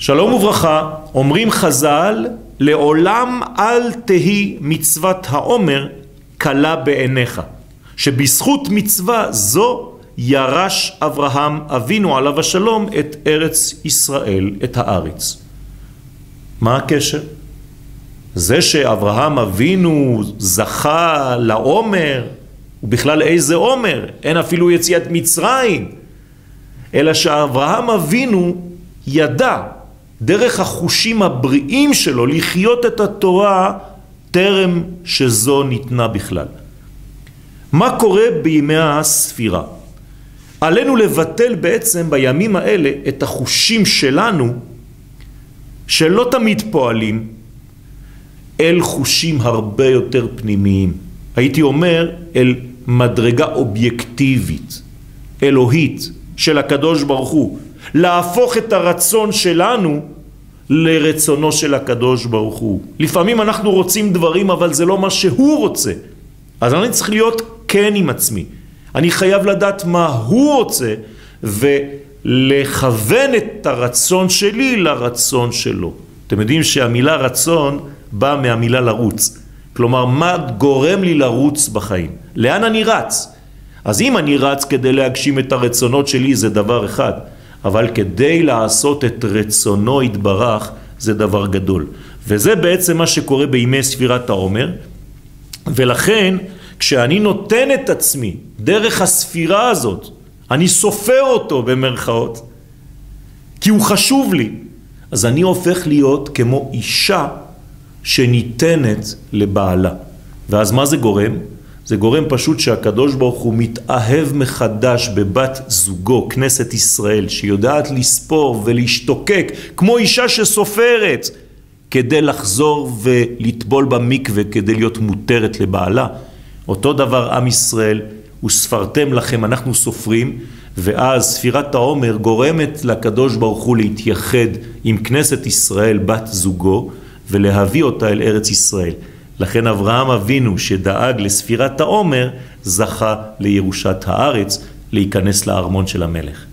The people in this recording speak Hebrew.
שלום וברכה, אומרים חז"ל, לעולם אל תהי מצוות העומר קלה בעיניך, שבזכות מצווה זו ירש אברהם אבינו עליו השלום את ארץ ישראל, את הארץ. מה הקשר? זה שאברהם אבינו זכה לעומר, ובכלל איזה עומר? אין אפילו יציאת מצרים. אלא שאברהם אבינו ידע דרך החושים הבריאים שלו לחיות את התורה טרם שזו ניתנה בכלל. מה קורה בימי הספירה? עלינו לבטל בעצם בימים האלה את החושים שלנו שלא תמיד פועלים אל חושים הרבה יותר פנימיים. הייתי אומר אל מדרגה אובייקטיבית, אלוהית, של הקדוש ברוך הוא. להפוך את הרצון שלנו לרצונו של הקדוש ברוך הוא. לפעמים אנחנו רוצים דברים אבל זה לא מה שהוא רוצה. אז אני צריך להיות כן עם עצמי. אני חייב לדעת מה הוא רוצה ולכוון את הרצון שלי לרצון שלו. אתם יודעים שהמילה רצון באה מהמילה לרוץ. כלומר, מה גורם לי לרוץ בחיים? לאן אני רץ? אז אם אני רץ כדי להגשים את הרצונות שלי זה דבר אחד, אבל כדי לעשות את רצונו יתברך זה דבר גדול. וזה בעצם מה שקורה בימי ספירת העומר, ולכן כשאני נותן את עצמי דרך הספירה הזאת, אני סופר אותו במרכאות, כי הוא חשוב לי, אז אני הופך להיות כמו אישה שניתנת לבעלה. ואז מה זה גורם? זה גורם פשוט שהקדוש ברוך הוא מתאהב מחדש בבת זוגו, כנסת ישראל, שיודעת לספור ולהשתוקק כמו אישה שסופרת כדי לחזור ולטבול במקווה כדי להיות מותרת לבעלה. אותו דבר עם ישראל, וספרתם לכם, אנחנו סופרים, ואז ספירת העומר גורמת לקדוש ברוך הוא להתייחד עם כנסת ישראל, בת זוגו, ולהביא אותה אל ארץ ישראל. לכן אברהם אבינו שדאג לספירת העומר זכה לירושת הארץ להיכנס לארמון של המלך.